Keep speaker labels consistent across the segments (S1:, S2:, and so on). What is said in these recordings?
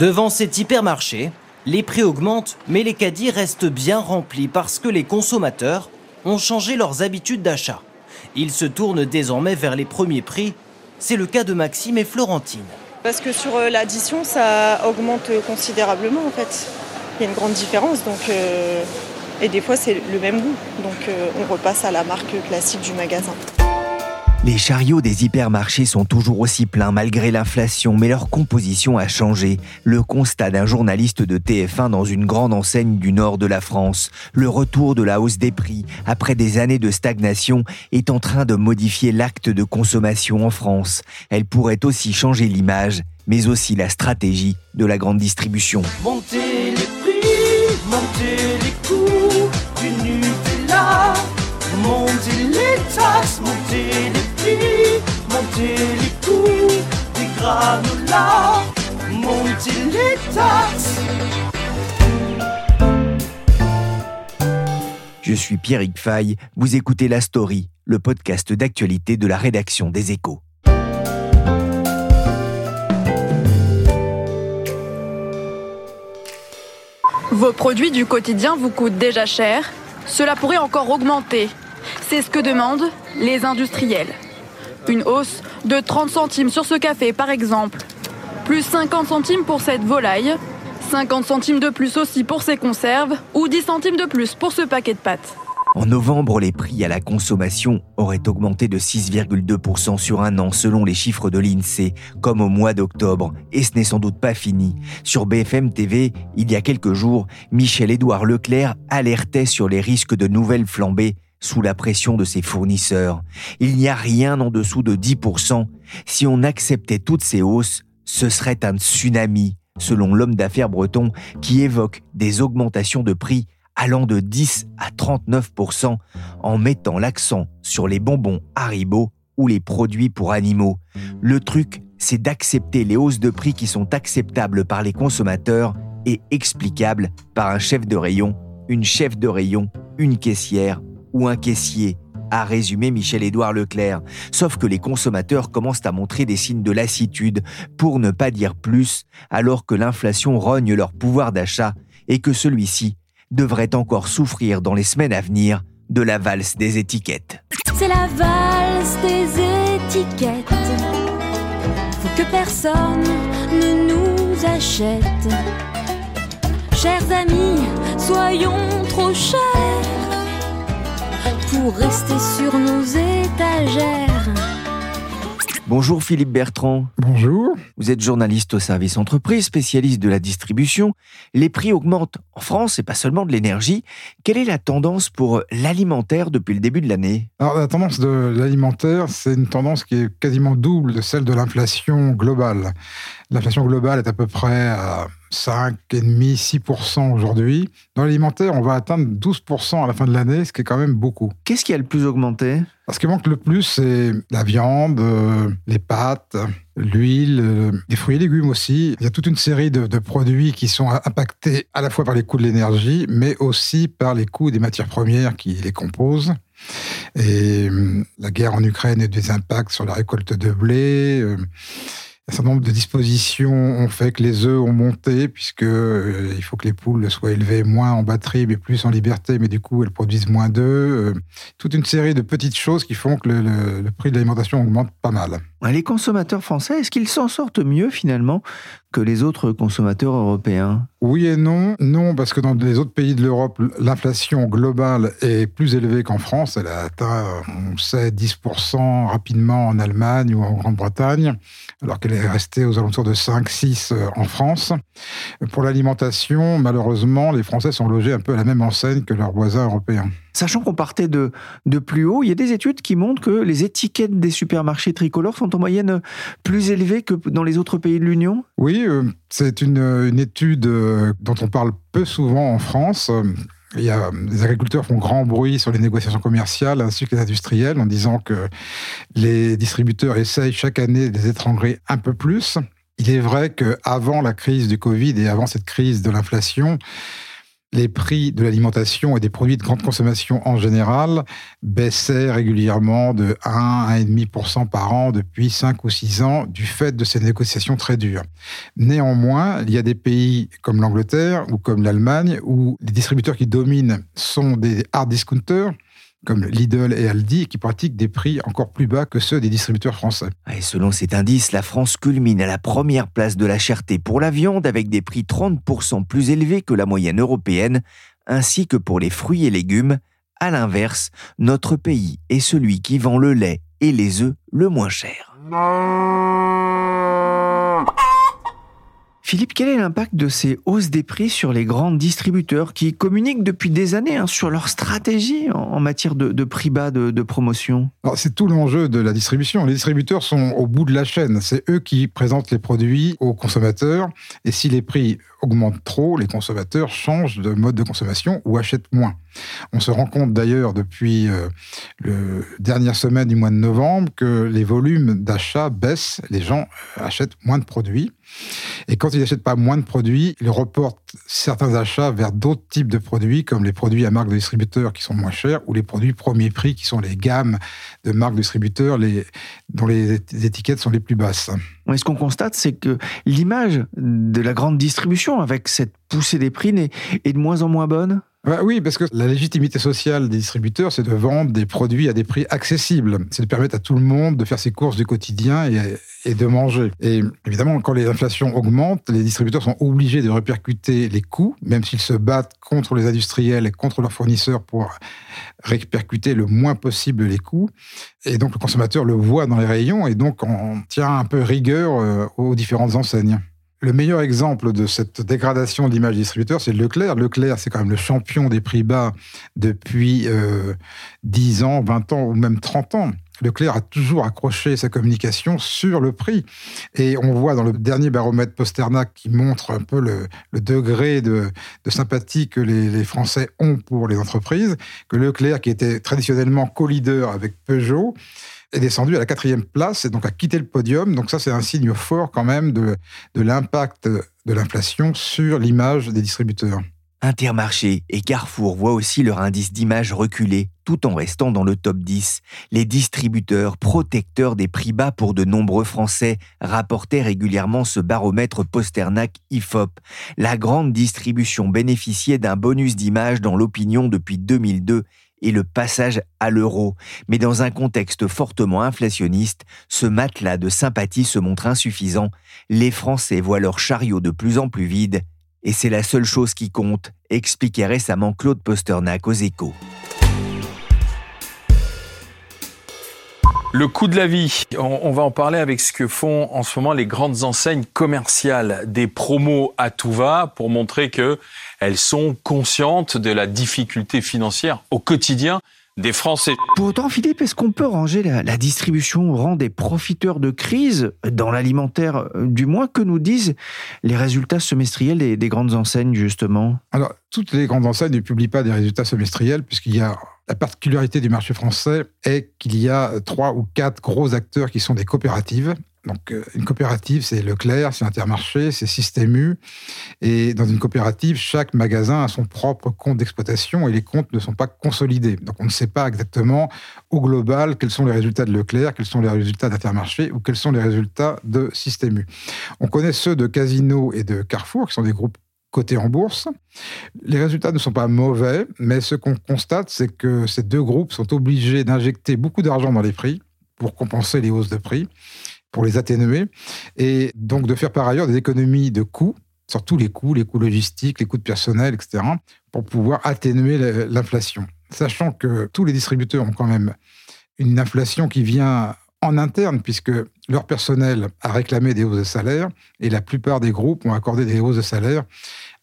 S1: Devant cet hypermarché, les prix augmentent, mais les caddies restent bien remplis parce que les consommateurs ont changé leurs habitudes d'achat. Ils se tournent désormais vers les premiers prix. C'est le cas de Maxime et Florentine.
S2: Parce que sur euh, l'addition, ça augmente considérablement en fait. Il y a une grande différence, donc euh, et des fois c'est le même goût. Donc euh, on repasse à la marque classique du magasin.
S3: Les chariots des hypermarchés sont toujours aussi pleins malgré l'inflation, mais leur composition a changé. Le constat d'un journaliste de TF1 dans une grande enseigne du nord de la France, le retour de la hausse des prix après des années de stagnation est en train de modifier l'acte de consommation en France. Elle pourrait aussi changer l'image, mais aussi la stratégie de la grande distribution.
S4: Montez les taxes, montez les prix, montez les coûts des granolas, montez les taxes.
S3: Je suis Pierrick Fay, vous écoutez La Story, le podcast d'actualité de la rédaction des Échos.
S5: Vos produits du quotidien vous coûtent déjà cher? Cela pourrait encore augmenter. C'est ce que demandent les industriels. Une hausse de 30 centimes sur ce café, par exemple. Plus 50 centimes pour cette volaille. 50 centimes de plus aussi pour ces conserves. Ou 10 centimes de plus pour ce paquet de pâtes.
S3: En novembre, les prix à la consommation auraient augmenté de 6,2% sur un an selon les chiffres de l'INSEE, comme au mois d'octobre, et ce n'est sans doute pas fini. Sur BFM TV, il y a quelques jours, Michel-Édouard Leclerc alertait sur les risques de nouvelles flambées sous la pression de ses fournisseurs. Il n'y a rien en dessous de 10%. Si on acceptait toutes ces hausses, ce serait un tsunami, selon l'homme d'affaires breton qui évoque des augmentations de prix allant de 10 à 39% en mettant l'accent sur les bonbons Haribo ou les produits pour animaux. Le truc, c'est d'accepter les hausses de prix qui sont acceptables par les consommateurs et explicables par un chef de rayon, une chef de rayon, une caissière ou un caissier, a résumé Michel-Édouard Leclerc. Sauf que les consommateurs commencent à montrer des signes de lassitude, pour ne pas dire plus, alors que l'inflation rogne leur pouvoir d'achat et que celui-ci devrait encore souffrir dans les semaines à venir de la valse des étiquettes.
S6: C'est la valse des étiquettes. Faut que personne ne nous achète. Chers amis, soyons trop chers pour rester sur nos étagères.
S3: Bonjour Philippe Bertrand.
S7: Bonjour.
S3: Vous êtes journaliste au service entreprise, spécialiste de la distribution. Les prix augmentent en France et pas seulement de l'énergie. Quelle est la tendance pour l'alimentaire depuis le début de l'année?
S7: Alors la tendance de l'alimentaire, c'est une tendance qui est quasiment double de celle de l'inflation globale. L'inflation globale est à peu près à 5,5-6% aujourd'hui. Dans l'alimentaire, on va atteindre 12% à la fin de l'année, ce qui est quand même beaucoup.
S3: Qu'est-ce qui a le plus augmenté?
S7: Ce qui manque le plus, c'est la viande, euh, les pâtes, l'huile, euh, les fruits et légumes aussi. Il y a toute une série de, de, produits qui sont impactés à la fois par les coûts de l'énergie, mais aussi par les coûts des matières premières qui les composent. Et euh, la guerre en Ukraine a des impacts sur la récolte de blé. Un certain nombre de dispositions ont fait que les œufs ont monté, puisque euh, il faut que les poules soient élevées moins en batterie, mais plus en liberté, mais du coup elles produisent moins d'œufs. Euh, toute une série de petites choses qui font que le, prix de l'alimentation augmente pas mal.
S3: Les consommateurs français, est-ce qu'ils s'en sortent mieux finalement que les autres consommateurs européens?
S7: Oui et non. Non, parce que dans les autres pays de l'Europe, l'inflation globale est plus élevée qu'en France. Elle a atteint, on sait, 10% rapidement en Allemagne ou en Grande-Bretagne, alors qu'elle est restée aux alentours de 5-6 en France. Pour l'alimentation, malheureusement, les Français sont logés un peu à la même enseigne que leurs voisins européens.
S3: Sachant qu'on partait de, de plus haut, il y a des études qui montrent que les étiquettes des supermarchés tricolores sont en moyenne plus élevées que dans les autres pays de l'Union
S7: Oui, euh, c'est une, une, étude euh, dont on parle peu souvent en France. Il y a, les agriculteurs font grand bruit sur les négociations commerciales ainsi que les industriels en disant que les distributeurs essayent chaque année de les étrangler un peu plus. Il est vrai qu'avant la crise du Covid et avant cette crise de l'inflation, les prix de l'alimentation et des produits de grande consommation en général baissaient régulièrement de 1 à 1,5% par an depuis 5 ou 6 ans du fait de ces négociations très dures. Néanmoins, il y a des pays comme l'Angleterre ou comme l'Allemagne où les distributeurs qui dominent sont des hard discounters comme Lidl et Aldi, qui pratiquent des prix encore plus bas que ceux des distributeurs français.
S3: Et selon cet indice, la France culmine à la première place de la cherté pour la viande, avec des prix 30% plus élevés que la moyenne européenne, ainsi que pour les fruits et légumes. À l'inverse, notre pays est celui qui vend le lait et les œufs le moins cher. Philippe, quel est l'impact de ces hausses des prix sur les grands distributeurs qui communiquent depuis des années hein, sur leur stratégie en, matière de, prix bas de, promotion?
S7: C'est tout l'enjeu de la distribution. Les distributeurs sont au bout de la chaîne. C'est eux qui présentent les produits aux consommateurs. Et si les prix augmentent trop, les consommateurs changent de mode de consommation ou achètent moins. On se rend compte d'ailleurs depuis euh, la dernière semaine du mois de novembre que les volumes d'achat baissent. Les gens achètent moins de produits. Et quand ils n'achètent pas moins de produits, ils reportent certains achats vers d'autres types de produits, comme les produits à marque de distributeur qui sont moins chers, ou les produits premier prix, qui sont les gammes de marques de distributeurs les, dont les étiquettes sont les plus basses.
S3: ce qu'on constate, c'est que l'image de la grande distribution, avec cette poussée des prix, est de moins en moins bonne
S7: bah oui, parce que la légitimité sociale des distributeurs, c'est de vendre des produits à des prix accessibles. C'est de permettre à tout le monde de faire ses courses du quotidien et, et de manger. Et évidemment, quand les inflations augmentent, les distributeurs sont obligés de répercuter les coûts, même s'ils se battent contre les industriels et contre leurs fournisseurs pour répercuter le moins possible les coûts. Et donc, le consommateur le voit dans les rayons et donc on tient un peu rigueur euh, aux différentes enseignes. Le meilleur exemple de cette dégradation de l'image distributeur, c'est Leclerc. Leclerc, c'est quand même le champion des prix bas depuis euh, 10 ans, 20 ans ou même 30 ans. Leclerc a toujours accroché sa communication sur le prix. Et on voit dans le dernier baromètre Posternac qui montre un peu le, degré de, sympathie que les, les, Français ont pour les entreprises, que Leclerc, qui était traditionnellement co-leader avec Peugeot, est descendu à la quatrième place et donc a quitté le podium. Donc ça, c'est un signe fort quand même de, de l'impact de l'inflation sur l'image des distributeurs.
S3: Intermarché et Carrefour voient aussi leur indice d'image reculer, tout en restant dans le top 10. Les distributeurs, protecteurs des prix bas pour de nombreux Français, rapportaient régulièrement ce baromètre Posternac IFOP. La grande distribution bénéficiait d'un bonus d'image dans l'opinion depuis 2002 et le passage à l'euro. Mais dans un contexte fortement inflationniste, ce matelas de sympathie se montre insuffisant. Les Français voient leur chariot de plus en plus vide, et c'est la seule chose qui compte, expliquait récemment Claude Posternac aux échos.
S8: Le coût de la vie, on, va en parler avec ce que font en ce moment les grandes enseignes commerciales, des promos à tout va pour montrer que elles sont conscientes de la difficulté financière au quotidien des Français.
S3: Pour autant, Philippe, est-ce qu'on peut ranger la, distribution au rang des profiteurs de crise dans l'alimentaire euh, Du moins, que nous disent les résultats semestriels des, des grandes enseignes, justement?
S7: Alors, toutes les grandes enseignes ne publient pas des résultats semestriels, puisqu'il y a la particularité du marché français est qu'il y a trois ou quatre gros acteurs qui sont des coopératives euh, une coopérative, c'est Leclerc, c'est Intermarché, c'est Système U. Et dans une coopérative, chaque magasin a son propre compte d'exploitation et les comptes ne sont pas consolidés. Donc, on ne sait pas exactement au global quels sont les résultats de Leclerc, quels sont les résultats d'Intermarché ou quels sont les résultats de Système U. On connaît ceux de Casino et de Carrefour, qui sont des groupes cotés en bourse. Les résultats ne sont pas mauvais, mais ce qu'on constate, c'est que ces deux groupes sont obligés d'injecter beaucoup d'argent dans les prix pour compenser les hausses de prix pour les atténuer, et donc de faire par ailleurs des économies de coûts, sur tous les coûts, les coûts logistiques, les coûts de personnel, etc., pour pouvoir atténuer l'inflation. Sachant que tous les distributeurs ont quand même une inflation qui vient en interne, puisque leur personnel a réclamé des hausses de salaire, et la plupart des groupes ont accordé des hausses de salaire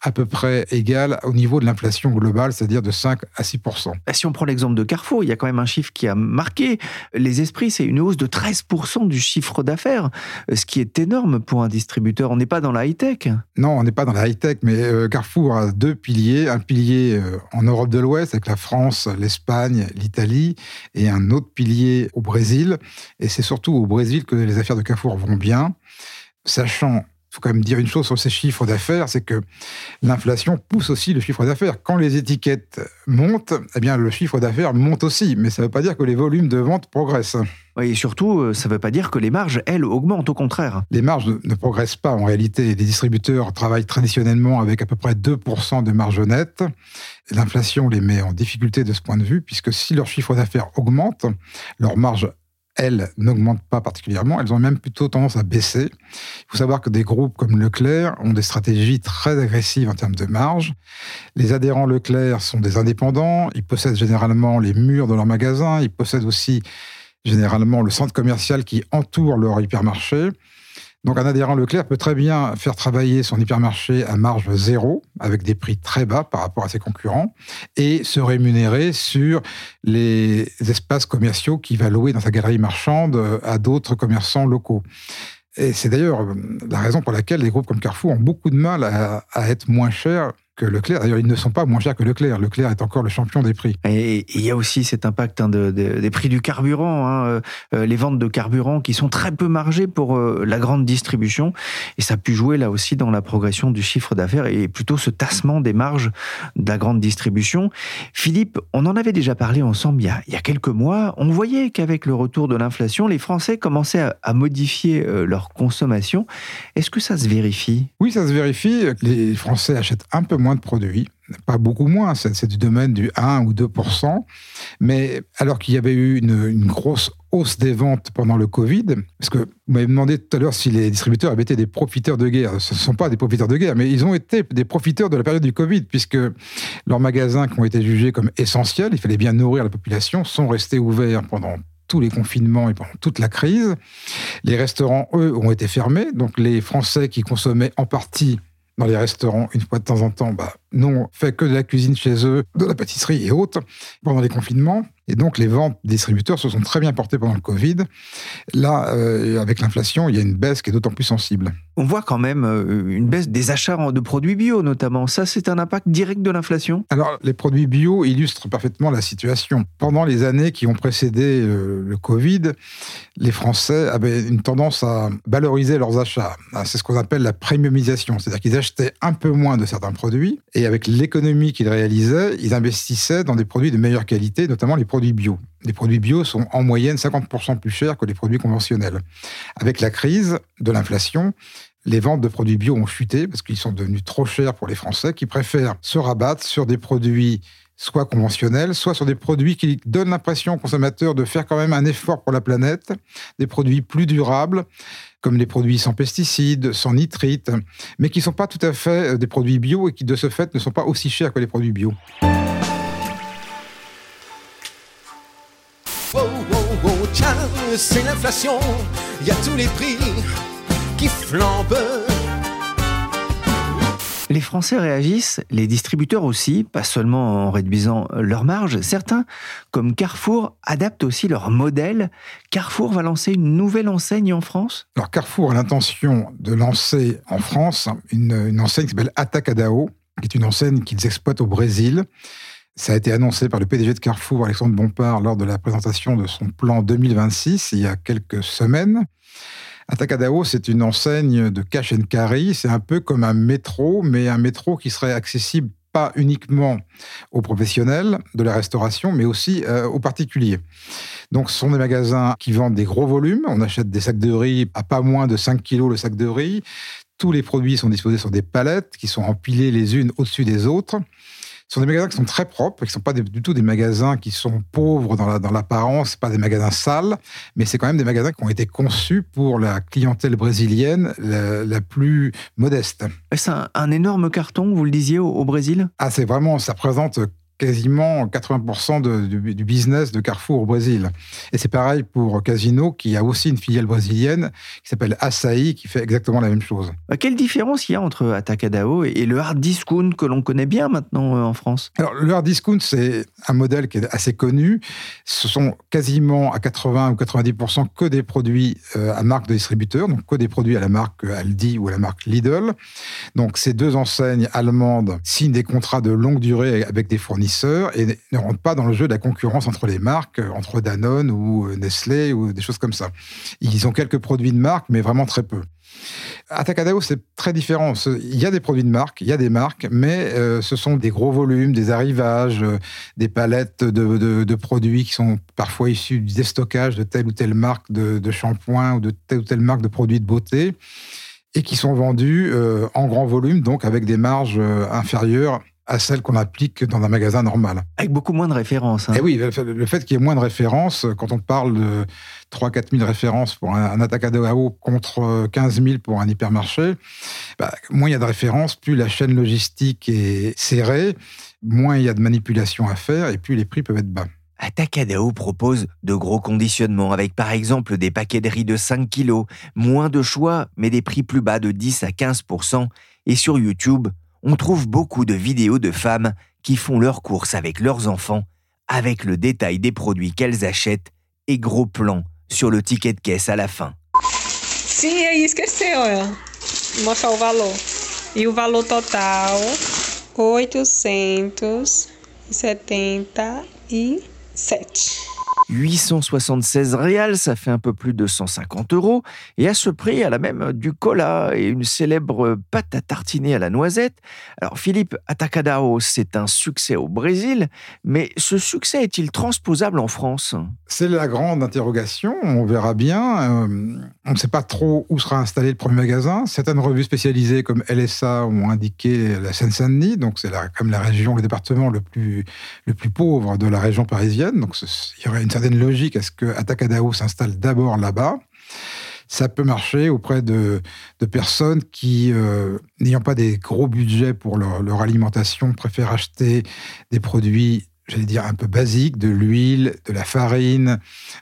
S7: à peu près égale au niveau de l'inflation globale, c'est-à-dire de 5 à 6%
S9: Si on prend l'exemple de Carrefour, il y a quand même un chiffre qui a marqué les esprits, c'est une hausse de 13 du chiffre d'affaires, ce qui est énorme pour un distributeur. On n'est pas dans la high-tech.
S7: Non, on n'est pas dans la high-tech, mais euh, Carrefour a deux piliers. Un pilier euh, en Europe de l'Ouest avec la France, l'Espagne, l'Italie, et un autre pilier au Brésil. Et c'est surtout au Brésil que les affaires de Carrefour vont bien, sachant faut quand même dire une chose sur ces chiffres d'affaires, c'est que l'inflation pousse aussi le chiffre d'affaires. Quand les étiquettes montent, eh bien le chiffre d'affaires monte aussi, mais ça ne veut pas dire que les volumes de vente progressent.
S9: Et surtout, euh, ça ne veut pas dire que les marges, elles, augmentent, au contraire.
S7: Les marges ne progressent pas. En réalité, les distributeurs travaillent traditionnellement avec à peu près 2% de marge nette. L'inflation les met en difficulté de ce point de vue, puisque si leur chiffre d'affaires augmente, leur marge elles, n'augmentent pas particulièrement, elles ont même plutôt tendance à baisser. Il faut savoir que des groupes comme Leclerc ont des stratégies très agressives en termes de marge. Les adhérents Leclerc sont des indépendants, ils possèdent généralement les murs de leur magasin, ils possèdent aussi généralement le centre commercial qui entoure leur hypermarché. Donc un adhérent Leclerc peut très bien faire travailler son hypermarché à marge zéro, avec des prix très bas par rapport à ses concurrents, et se rémunérer sur les espaces commerciaux qu'il va louer dans sa galerie marchande à d'autres commerçants locaux. Et c'est d'ailleurs la raison pour laquelle les groupes comme Carrefour ont beaucoup de mal à, à être moins chers que Leclerc. D'ailleurs, ils ne sont pas moins chers que Leclerc. Leclerc est encore le champion des prix.
S9: Et il y a aussi cet impact hein, des prix du carburant, hein, euh, euh, les ventes de carburant qui sont très peu margées pour euh, la grande distribution. Et ça a pu jouer là aussi dans la progression du chiffre d'affaires et plutôt ce tassement des marges de la grande distribution. Philippe, on en avait déjà parlé ensemble il y a, il y a quelques mois. On voyait qu'avec le retour de l'inflation, les Français commençaient à, à modifier leur consommation. Est-ce que ça se vérifie?
S7: Oui, ça se vérifie. Les Français achètent un peu moins de produits, pas beaucoup moins, c'est du domaine du 1 ou 2 mais alors qu'il y avait eu une, grosse hausse des ventes pendant le Covid, parce que vous m'avez demandé tout à l'heure si les distributeurs avaient été des profiteurs de guerre. Ce ne sont pas des profiteurs de guerre, mais ils ont été des profiteurs de la période du Covid, puisque leurs magasins qui ont été jugés comme essentiels, il fallait bien nourrir la population, sont restés ouverts pendant tous les confinements et pendant toute la crise. Les restaurants, eux, ont été fermés. Donc les Français qui consommaient en partie dans les restaurants une fois de temps en temps, bah, n'ont fait que de la cuisine chez eux, de la pâtisserie et autres pendant les confinements. Et donc, les ventes distributeurs se sont très bien portées pendant le Covid. Là, euh, avec l'inflation, il y a une baisse qui est d'autant plus sensible.
S9: On voit quand même euh, une baisse des achats de produits bio, notamment. Ça, c'est un impact direct de l'inflation?
S7: Alors, les produits bio illustrent parfaitement la situation. Pendant les années qui ont précédé euh, le Covid, les Français avaient une tendance à valoriser leurs achats. Ah, c'est ce qu'on appelle la premiumisation. C'est-à-dire qu'ils achetaient un peu moins de certains produits et avec l'économie qu'ils réalisaient, ils investissaient dans des produits de meilleure qualité, notamment les produits bio. Les produits bio sont en moyenne 50% plus chers que les produits conventionnels. Avec la crise de l'inflation, les ventes de produits bio ont chuté parce qu'ils sont devenus trop chers pour les Français qui préfèrent se rabattre sur des produits soit conventionnels, soit sur des produits qui donnent l'impression aux consommateurs de faire quand même un effort pour la planète, des produits plus durables, comme les produits sans pesticides, sans nitrites, mais qui ne sont pas tout à fait euh, des produits bio et qui de ce fait ne sont pas aussi chers que les produits bio.
S10: Les
S9: Français réagissent, les distributeurs aussi, pas seulement en réduisant leurs marges. Certains, comme Carrefour, adaptent aussi leur modèle. Carrefour va lancer une nouvelle enseigne en France?
S7: Alors Carrefour a l'intention de lancer en France une, enseigne qui s'appelle Atacadao, qui est une enseigne qu'ils exploitent au Brésil. Ça a été annoncé par le PDG de Carrefour, Alexandre Bompard, lors de la présentation de son plan 2026, il y a quelques semaines. Atacadao, c'est une enseigne de cash and carry. C'est un peu comme un métro, mais un métro qui serait accessible pas uniquement aux professionnels de la restauration, mais aussi euh, aux particuliers. Donc, ce sont des magasins qui vendent des gros volumes. On achète des sacs de riz à pas moins de 5 kilos le sac de riz. Tous les produits sont disposés sur des palettes qui sont empilées les unes au-dessus des autres. Ce sont des magasins qui sont très propres, qui ne sont pas du tout des magasins qui sont pauvres dans l'apparence, pas des magasins sales, mais c'est quand même des magasins qui ont été conçus pour la clientèle brésilienne la, plus modeste.
S9: C'est un, énorme carton, vous le disiez, au, Brésil?
S7: Ah, c'est vraiment, ça représente quasiment 80% du, du, business de Carrefour au Brésil. Et c'est pareil pour Casino, qui a aussi une filiale brésilienne qui s'appelle Açaí, qui fait exactement la même chose.
S3: Euh, quelle différence il y a entre Atacadao et le hard discount que l'on connaît bien maintenant euh, en France?
S7: Alors, le hard discount, c'est un modèle qui est assez connu. Ce sont quasiment à 80 ou 90% que des produits euh, à marque de distributeur, donc que des produits à la marque Aldi ou à la marque Lidl. Donc, ces deux enseignes allemandes signent des contrats de longue durée avec des fournisseurs et ne rentrent pas dans le jeu de la concurrence entre les marques, entre Danone ou Nestlé ou des choses comme ça. Ils ont quelques produits de marque, mais vraiment très peu. Atacadao, c'est très différent. Il y a des produits de marque, il y a des marques, mais euh, ce sont des gros volumes, des arrivages, euh, des palettes de, produits qui sont parfois issus du déstockage de telle ou telle marque de, shampoing ou de telle ou telle marque de produits de beauté et qui sont vendus euh, en grand volume, donc avec des marges inférieures à celle qu'on applique dans un magasin normal.
S3: Avec beaucoup moins de références. Hein.
S7: Et oui, le fait qu'il y ait moins de références, quand on parle de 3-4 000 références pour un, un Atacadao contre 15 000 pour un hypermarché, bah, moins il y a de références, plus la chaîne logistique est serrée, moins il y a de manipulation à faire et plus les prix peuvent être bas.
S3: Atacadao propose de gros conditionnements avec par exemple des paquets de riz de 5 kilos, moins de choix mais des prix plus bas de 10 à 15% et sur YouTube, on trouve beaucoup de vidéos de femmes qui font leurs courses avec leurs enfants, avec le détail des produits qu'elles achètent et gros plans sur le ticket de caisse à la fin.
S11: Sim, aí esqueceu. Mostrar o valor. E o valor total, 877.
S3: 876 réals, ça fait un peu plus de 150 euros. Et à ce prix, elle a même du cola et une célèbre pâte à tartiner à la noisette. Alors Philippe Atacadao, c'est un succès au Brésil, mais ce succès est-il transposable en France?
S7: C'est la grande interrogation, on verra bien. Euh, on ne sait pas trop où sera installé le premier magasin. Certaines revues spécialisées comme LSA ont indiqué la Seine-Saint-Denis, donc c'est comme la région, le département le plus, le plus pauvre de la région parisienne. Donc il y aurait une certaine logique à ce que Atacadao s'installe d'abord là-bas. Ça peut marcher auprès de, personnes qui, euh, n'ayant pas des gros budgets pour leur, alimentation, préfèrent acheter des produits j'allais dire, un peu basiques, de l'huile, de la farine,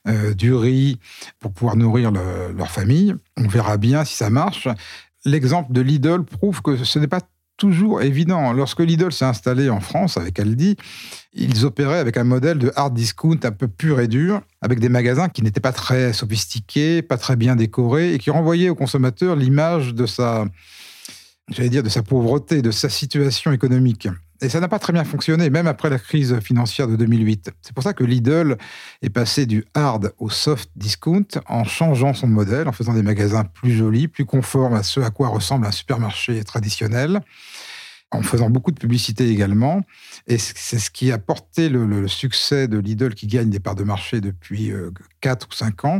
S7: euh, du riz, pour pouvoir nourrir leur famille. On verra bien si ça marche. L'exemple de Lidl prouve que ce n'est pas toujours évident. Lorsque Lidl s'est installé en France avec Aldi, ils opéraient avec un modèle de hard discount un peu pur et dur, avec des magasins qui n'étaient pas très sophistiqués, pas très bien décorés, et qui renvoyaient au consommateur l'image sa, de sa pauvreté, de sa situation économique. Et ça n'a pas très bien fonctionné, même après la crise financière de 2008. C'est pour ça que Lidl est passé du hard au soft discount en changeant son modèle, en faisant des magasins plus jolis, plus conformes à ce à quoi ressemble un supermarché traditionnel en faisant beaucoup de publicité également. Et c'est ce qui a porté le, succès de Lidl qui gagne des parts de marché depuis 4 euh, ou 5 ans.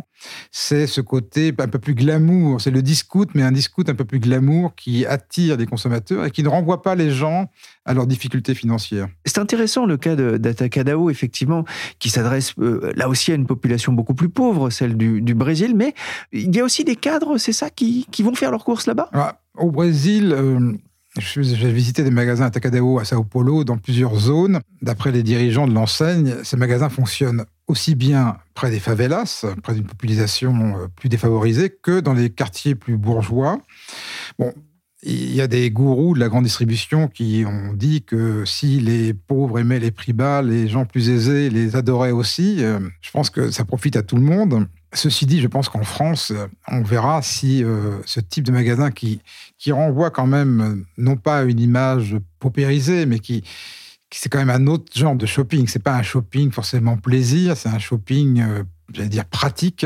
S7: C'est ce côté un peu plus glamour. C'est le discount, mais un discount un peu plus glamour qui attire les consommateurs et qui ne renvoie pas les gens à leurs difficultés financières.
S3: C'est intéressant le cas d'Atacadao, effectivement, qui s'adresse euh, là aussi à une population beaucoup plus pauvre, celle du, Brésil, mais il y a aussi des cadres, c'est ça, qui, vont faire leurs courses là-bas?
S7: Ah, Au Brésil, euh, j'ai visité des magasins Atacadao à Sao Paulo dans plusieurs zones. D'après les dirigeants de l'enseigne, ces magasins fonctionnent aussi bien près des favelas, près d'une population euh, plus défavorisée, que dans les quartiers plus bourgeois. Bon, il y a des gourous de la grande distribution qui ont dit que si les pauvres aimaient les prix bas, les gens plus aisés les adoraient aussi. Euh, je pense que ça profite à tout le monde. Ceci dit, je pense qu'en France, on verra si euh, ce type de magasin qui, qui renvoie quand même, non pas une image paupérisée, mais qui, c'est quand même un autre genre de shopping. C'est pas un shopping forcément plaisir, c'est un shopping euh, j'allais dire pratique.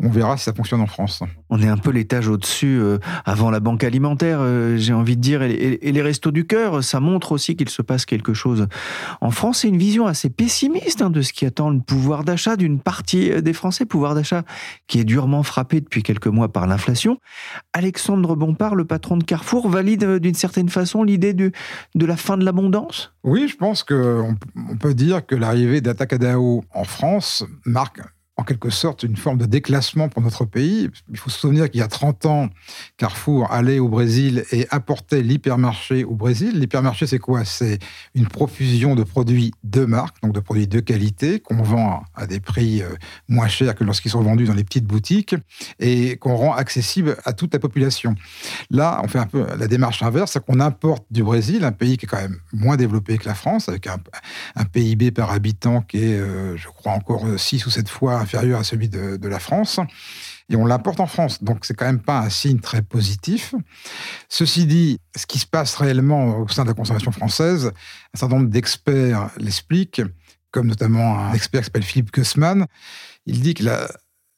S7: On verra si ça fonctionne en France.
S3: On est un peu l'étage au-dessus euh, avant la banque alimentaire, euh, j'ai envie de dire, et, les restos du cœur, ça montre aussi qu'il se passe quelque chose. En France, c'est une vision assez pessimiste hein, de ce qui attend le pouvoir d'achat d'une partie euh, des Français, pouvoir d'achat qui est durement frappé depuis quelques mois par l'inflation. Alexandre Bompard, le patron de Carrefour, valide d'une certaine façon l'idée de, de la fin de l'abondance?
S7: Oui, je pense qu'on on peut dire que l'arrivée d'Atacadao en France marque en quelque sorte une forme de déclassement pour notre pays. Il faut se souvenir qu'il y a 30 ans, Carrefour allait au Brésil et apportait l'hypermarché au Brésil. L'hypermarché, c'est quoi? C'est une profusion de produits de marque, donc de produits de qualité, qu'on vend à des prix euh, moins chers que lorsqu'ils sont vendus dans les petites boutiques et qu'on rend accessible à toute la population. Là, on fait un peu la démarche inverse, c'est qu'on importe du Brésil, un pays qui est quand même moins développé que la France, avec un, PIB par habitant qui est, euh, je crois, encore 6 ou 7 fois inférieur à celui de, la France et on l'importe en France. Donc c'est quand même pas un signe très positif. Ceci dit, ce qui se passe réellement au sein de la consommation française, un certain nombre d'experts l'expliquent, comme notamment un expert qui s'appelle Philippe Kussmann. Il dit que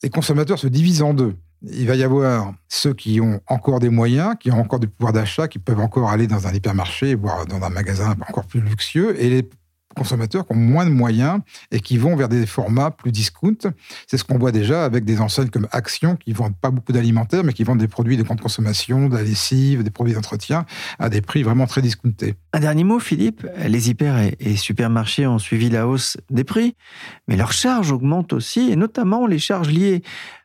S7: les consommateurs se divisent en deux. Il va y avoir ceux qui ont encore des moyens, qui ont encore du pouvoir d'achat, qui peuvent encore aller dans un hypermarché, voire dans un magasin encore plus luxueux, et les consommateurs qui ont moins de moyens et qui vont vers des formats plus discount. C'est ce qu'on voit déjà avec des enseignes comme Action qui vendent pas beaucoup d'alimentaires, mais qui vendent des produits de grande consommation, de la lessive, des produits d'entretien à des prix vraiment très discountés.
S9: Un dernier mot, Philippe. Les hyper et supermarchés ont suivi la hausse des prix, mais leurs charges augmentent aussi, et notamment les charges liées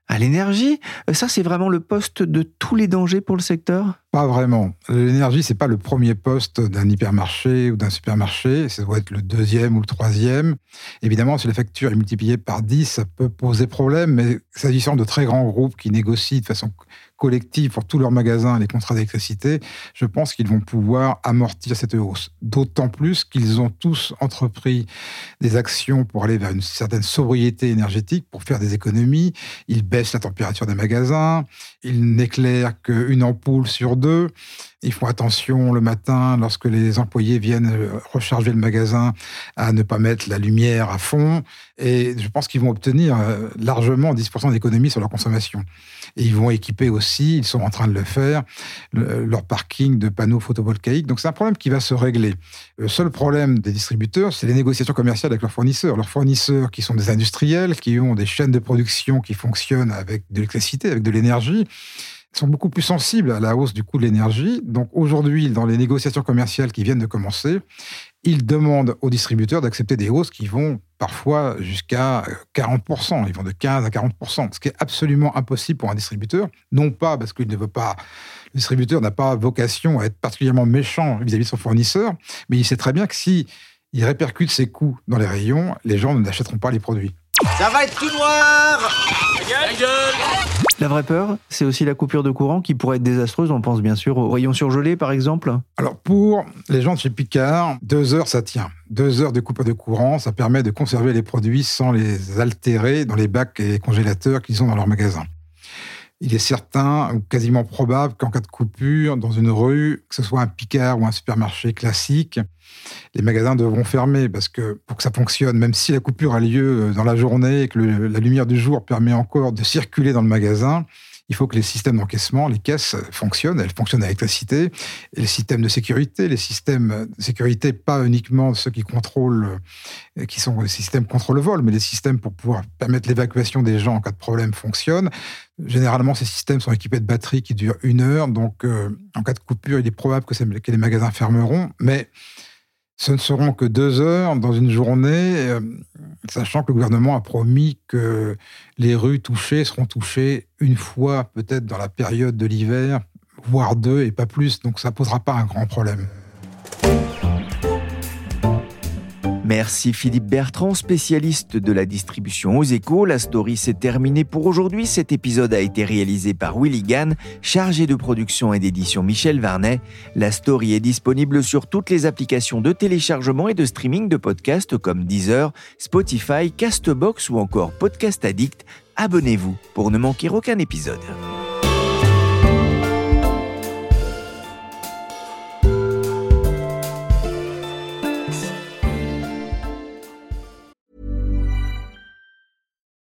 S9: à l'énergie. Ça, c'est vraiment le poste de tous les dangers pour le secteur?
S7: Pas vraiment. L'énergie, c'est pas le premier poste d'un hypermarché ou d'un supermarché. Ça doit être le deuxième ou le troisième. Évidemment, si la facture est multipliée par 10, ça peut poser problème, mais s'agissant de très grands groupes qui négocient de façon collective pour tous leurs magasins les contrats d'électricité, je pense qu'ils vont pouvoir amortir cette hausse. D'autant plus qu'ils ont tous entrepris des actions pour aller vers une certaine sobriété énergétique, pour faire des économies. Ils baissent la température des magasins, ils n'éclairent qu'une ampoule sur deux. Ils font attention le matin, lorsque les employés viennent euh, recharger le magasin, à ne pas mettre la lumière à fond. Et je pense qu'ils vont obtenir euh, largement 10% d'économie sur leur consommation. Et ils vont équiper aussi, ils sont en train de le faire, leur parking de panneaux photovoltaïques. Donc c'est un problème qui va se régler. Le seul problème des distributeurs, c'est les négociations commerciales avec leurs fournisseurs. Leurs fournisseurs qui sont des industriels, qui ont des chaînes de production qui fonctionnent avec de l'électricité, avec de l'énergie sont beaucoup plus sensibles à la hausse du coût de l'énergie. Donc aujourd'hui, dans les négociations commerciales qui viennent de commencer, ils demandent aux distributeurs d'accepter des hausses qui vont parfois jusqu'à 40%. Ils vont de 15 à 40%, ce qui est absolument impossible pour un distributeur. Non pas parce qu'il ne veut pas... Le distributeur n'a pas vocation à être particulièrement méchant vis-à-vis de son fournisseur, mais il sait très bien que si il répercute ses coûts dans les rayons, les gens n'achèteront pas les produits.
S12: Ça va être tout noir
S9: La vraie peur, c'est aussi la coupure de courant qui pourrait être désastreuse. On pense bien sûr aux rayons surgelés, par exemple.
S7: Alors, pour les gens de chez Picard, deux heures, ça tient. Deux heures de coupure de courant, ça permet de conserver les produits sans les altérer dans les bacs et congélateurs qu'ils ont dans leur magasin il est certain ou quasiment probable qu'en cas de coupure dans une rue, que ce soit un Picard ou un supermarché classique, les magasins devront fermer parce que pour que ça fonctionne, même si la coupure a lieu dans la journée et que la lumière du jour permet encore de circuler dans le magasin, il faut que les systèmes d'encaissement, les caisses fonctionnent, elles fonctionnent à l'électricité, et les systèmes de sécurité, les systèmes de sécurité, pas uniquement ceux qui contrôlent, euh, qui sont les systèmes contre le vol, mais les systèmes pour pouvoir permettre l'évacuation des gens en cas de problème fonctionnent. Généralement, ces systèmes sont équipés de batteries qui durent une heure, donc euh, en cas de coupure, il est probable que, que les magasins fermeront, mais ce ne seront que deux heures dans une journée, euh, sachant que le gouvernement a promis que les rues touchées seront touchées une fois peut-être dans la période de l'hiver, voire deux et pas plus, donc ça ne posera pas un grand problème.
S3: Merci Philippe Bertrand, spécialiste de la distribution aux échos. La story s'est terminée pour aujourd'hui. Cet épisode a été réalisé par Willy Gann, chargé de production et d'édition Michel Varnet. La story est disponible sur toutes les applications de téléchargement et de streaming de podcasts comme Deezer, Spotify, Castbox ou encore Podcast Addict. Abonnez-vous pour ne manquer aucun épisode.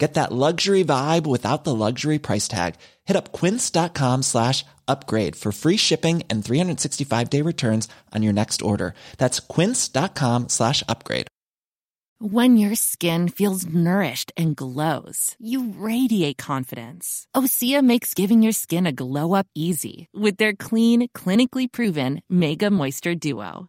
S13: Get that luxury vibe without the luxury price tag. Hit up quince.com slash upgrade for free shipping and 365 day returns on your next order. That's quince.com slash upgrade.
S14: When your skin feels nourished and glows, you radiate confidence. Osea makes giving your skin a glow up easy with their clean, clinically proven Mega Moisture Duo.